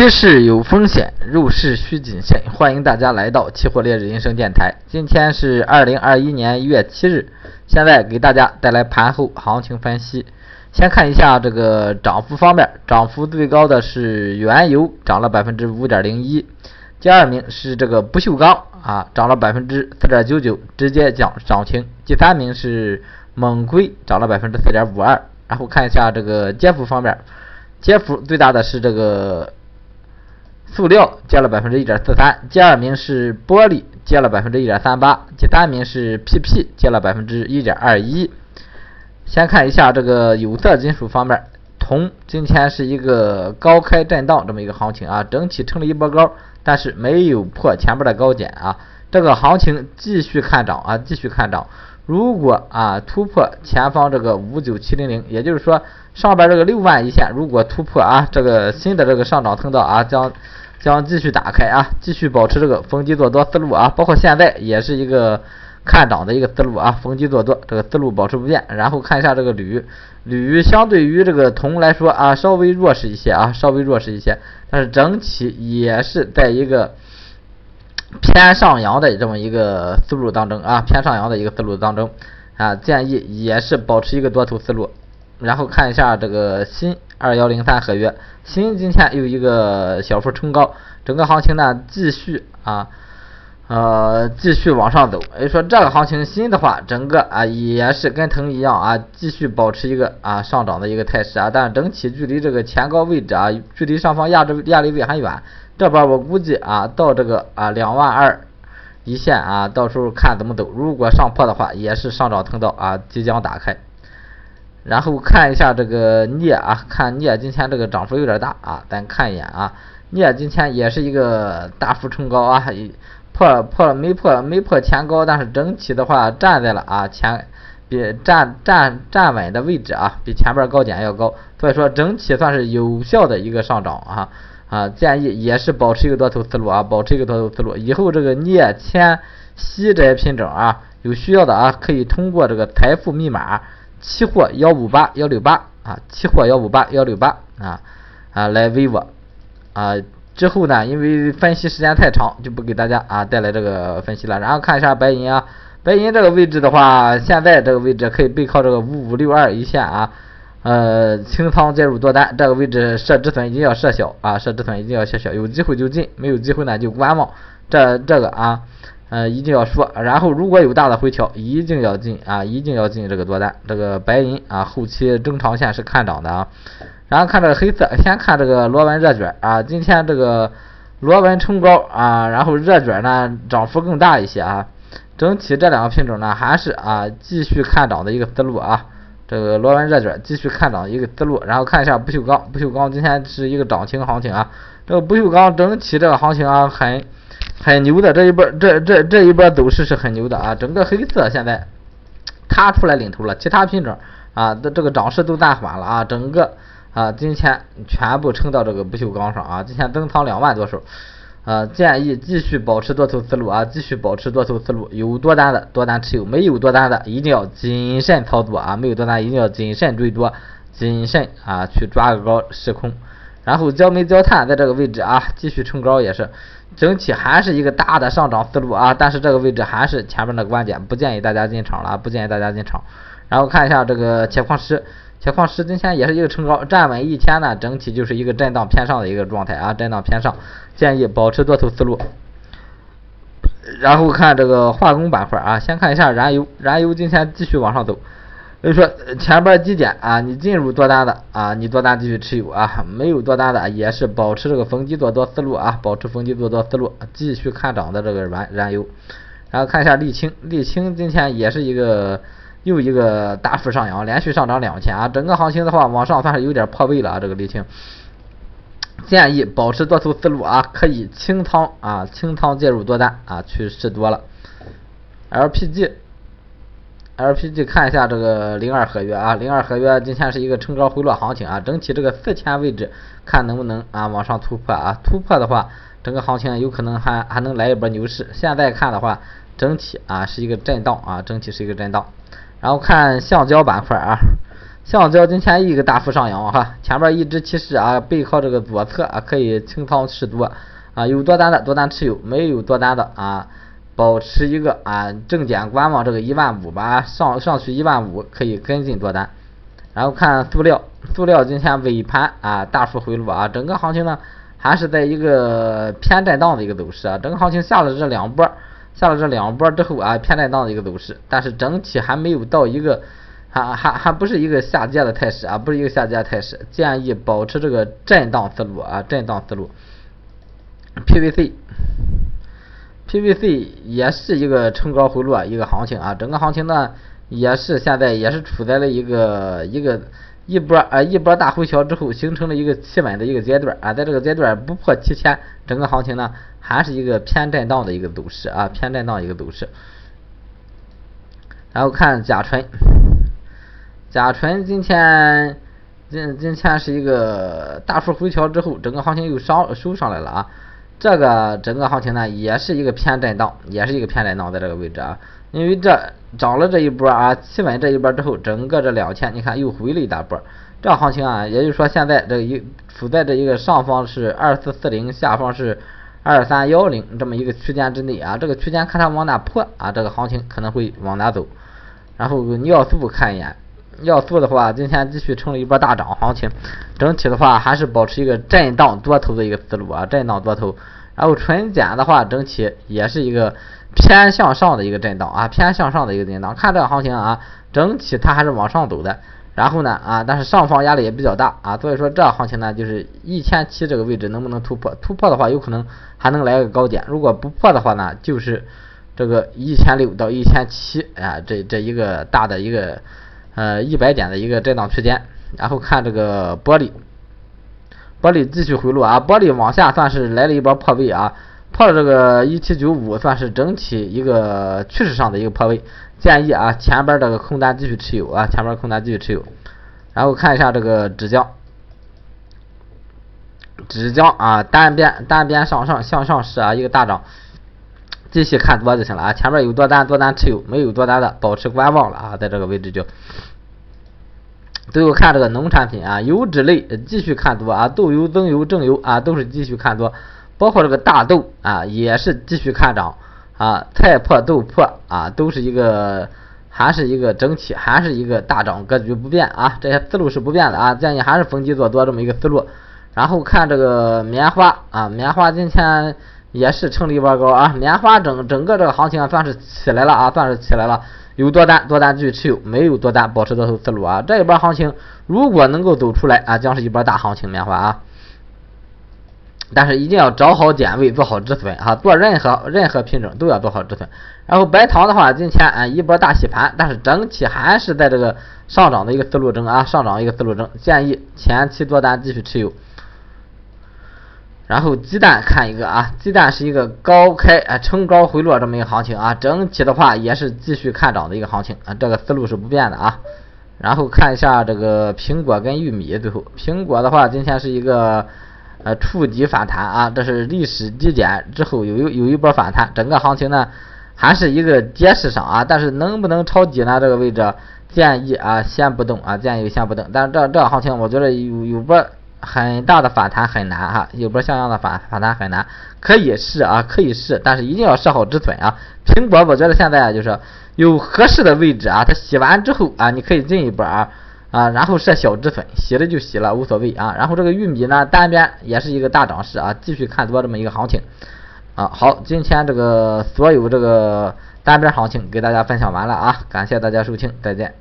趋势有风险，入市需谨慎。欢迎大家来到期货烈日人生电台。今天是二零二一年一月七日，现在给大家带来盘后行情分析。先看一下这个涨幅方面，涨幅最高的是原油，涨了百分之五点零一。第二名是这个不锈钢啊，涨了百分之四点九九，直接讲涨停。第三名是锰硅，涨了百分之四点五二。然后看一下这个跌幅方面，跌幅最大的是这个。塑料跌了百分之一点四三，第二名是玻璃跌了百分之一点三八，第三名是 PP 跌了百分之一点二一。先看一下这个有色金属方面，铜今天是一个高开震荡这么一个行情啊，整体撑了一波高，但是没有破前面的高点啊，这个行情继续看涨啊，继续看涨。如果啊突破前方这个五九七零零，也就是说上边这个六万一线如果突破啊，这个新的这个上涨通道啊将。将继续打开啊，继续保持这个逢低做多思路啊，包括现在也是一个看涨的一个思路啊，逢低做多这个思路保持不变。然后看一下这个铝，铝相对于这个铜来说啊，稍微弱势一些啊，稍微弱势一些，但是整体也是在一个偏上扬的这么一个思路当中啊，偏上扬的一个思路当中啊，建议也是保持一个多头思路。然后看一下这个新二幺零三合约，新今天又一个小幅冲高，整个行情呢继续啊呃继续往上走。也就说这个行情新的话，整个啊也是跟腾一样啊，继续保持一个啊上涨的一个态势啊，但整体距离这个前高位置啊，距离上方压制压力位还远。这边我估计啊到这个啊两万二一线啊，到时候看怎么走。如果上破的话，也是上涨通道啊即将打开。然后看一下这个镍啊，看镍今天这个涨幅有点大啊，咱看一眼啊，镍今天也是一个大幅冲高啊，破破没破没破前高，但是整体的话站在了啊前比站站站稳的位置啊，比前边高点要高，所以说整体算是有效的一个上涨啊啊，建议也是保持一个多头思路啊，保持一个多头思路，以后这个镍铅锡这些品种啊，有需要的啊可以通过这个财富密码。期货幺五八幺六八啊，期货幺五八幺六八啊啊来微我啊之后呢，因为分析时间太长，就不给大家啊带来这个分析了。然后看一下白银啊，白银这个位置的话，现在这个位置可以背靠这个五五六二一线啊，呃清仓介入多单，这个位置设止损一定要设小啊，设止损一定要设小，有机会就进，没有机会呢就观望。这这个啊。呃，一定要说，然后如果有大的回调，一定要进啊，一定要进这个多单。这个白银啊，后期中长线是看涨的啊。然后看这个黑色，先看这个螺纹热卷啊，今天这个螺纹冲高啊，然后热卷呢涨幅更大一些啊。整体这两个品种呢，还是啊继续看涨的一个思路啊。这个螺纹热卷继续看涨一个思路，然后看一下不锈钢，不锈钢今天是一个涨停行情啊。这个不锈钢整体这个行情啊很。很牛的这一波，这这这一波走势是很牛的啊！整个黑色现在它出来领头了，其他品种啊的这个涨势都暂缓了啊！整个啊今天全部撑到这个不锈钢上啊！今天增仓两万多手，啊建议继续保持多头思路啊！继续保持多头思路，有多单的多单持有，没有多单的一定要谨慎操作啊！没有多单一定要谨慎追多，谨慎啊去抓个高试空。然后焦煤焦炭在这个位置啊继续冲高也是。整体还是一个大的上涨思路啊，但是这个位置还是前面的观点，不建议大家进场了，不建议大家进场。然后看一下这个铁矿石，铁矿石今天也是一个冲高，站稳一天呢，整体就是一个震荡偏上的一个状态啊，震荡偏上，建议保持多头思路。然后看这个化工板块啊，先看一下燃油，燃油今天继续往上走。所以说前边低点啊，你进入多单的啊，你多单继续持有啊，没有多单的也是保持这个逢低做多思路啊，保持逢低做多思路，继续看涨的这个燃燃油。然后看一下沥青，沥青今天也是一个又一个大幅上扬，连续上涨两天啊，整个行情的话往上算是有点破位了啊，这个沥青。建议保持多头思路啊，可以清仓啊，清仓介入多单啊，去试多了。LPG。LPG 看一下这个零二合约啊，零二合约今天是一个冲高回落行情啊，整体这个四千位置看能不能啊往上突破啊，突破的话，整个行情有可能还还能来一波牛市。现在看的话，整体啊是一个震荡啊，整体是一个震荡。然后看橡胶板块啊，橡胶今天一个大幅上扬哈，前面一直其实啊，背靠这个左侧啊，可以清仓适度啊，有多单的多单持有，没有多单的啊，保持一个啊正点观望这个一万五吧，上上去一万五可以跟进多单。然后看塑料，塑料今天尾盘啊大幅回落啊，整个行情呢还是在一个偏震荡的一个走势啊，整个行情下了这两波，下了这两波之后啊偏震荡的一个走势，但是整体还没有到一个还还还不是一个下跌的态势啊，不是一个下跌态势，建议保持这个震荡思路啊，震荡思路。PVC，PVC 也是一个冲高回落一个行情啊，整个行情呢。也是现在也是处在了一个一个一波啊一波大回调之后形成了一个企稳的一个阶段啊，在这个阶段不破七千，整个行情呢还是一个偏震荡的一个走势啊，偏震荡一个走势。然后看甲醇，甲醇今天今今天是一个大幅回调之后，整个行情又上收上来了啊，这个整个行情呢也是一个偏震荡，也是一个偏震荡在这个位置啊。因为这涨了这一波啊，企稳这一波之后，整个这两天你看又回了一大波，这行情啊，也就是说现在这一处在这一个上方是二四四零，下方是二三幺零这么一个区间之内啊，这个区间看它往哪破啊，这个行情可能会往哪走。然后尿素看一眼，尿素的话今天继续冲了一波大涨行情，整体的话还是保持一个震荡多头的一个思路啊，震荡多头。然后纯碱的话，整体也是一个。偏向上的一个震荡啊，偏向上的一个震荡，看这个行情啊，整体它还是往上走的。然后呢啊，但是上方压力也比较大啊，所以说这行情呢，就是一千七这个位置能不能突破？突破的话，有可能还能来个高点；如果不破的话呢，就是这个一千六到一千七啊，这这一个大的一个呃一百点的一个震荡区间。然后看这个玻璃，玻璃继续回落啊，玻璃往下算是来了一波破位啊。破了这个一七九五，算是整体一个趋势上的一个破位，建议啊前边这个空单继续持有啊，前边空单继续持有。然后看一下这个纸浆，纸浆啊单边单边上上向上是啊一个大涨，继续看多就行了啊，前面有多单多单持有，没有多单的保持观望了啊，在这个位置就。最后看这个农产品啊，油脂类继续看多啊，豆油、增油、正油啊都是继续看多。包括这个大豆啊，也是继续看涨啊，菜粕、豆粕啊，都是一个还是一个整体还是一个大涨格局不变啊，这些思路是不变的啊，建议还是逢低做多这么一个思路。然后看这个棉花啊，棉花今天也是成了一波高啊，棉花整整个这个行情算是起来了啊，算是起来了，有多单多单继续持有，没有多单保持多头思路啊，这一波行情如果能够走出来啊，将是一波大行情棉花啊。但是一定要找好点位，做好止损哈。做任何任何品种都要做好止损。然后白糖的话，今天啊一波大洗盘，但是整体还是在这个上涨的一个思路中啊，上涨一个思路中，建议前期多单继续持有。然后鸡蛋看一个啊，鸡蛋是一个高开啊冲高回落这么一个行情啊，整体的话也是继续看涨的一个行情啊，这个思路是不变的啊。然后看一下这个苹果跟玉米，最后苹果的话，今天是一个。呃，触底反弹啊，这是历史低点之后有有一波反弹，整个行情呢还是一个跌势上啊，但是能不能抄底呢？这个位置建议啊先不动啊，建议先不动。但是这这行情我觉得有有波很大的反弹很难哈，有波像样的反反弹很难，可以试啊，可以试，但是一定要设好止损啊。苹果我觉得现在就是有合适的位置啊，它洗完之后啊，你可以进一波啊。啊，然后设小止损，洗了就洗了，无所谓啊。然后这个玉米呢，单边也是一个大涨势啊，继续看多这么一个行情啊。好，今天这个所有这个单边行情给大家分享完了啊，感谢大家收听，再见。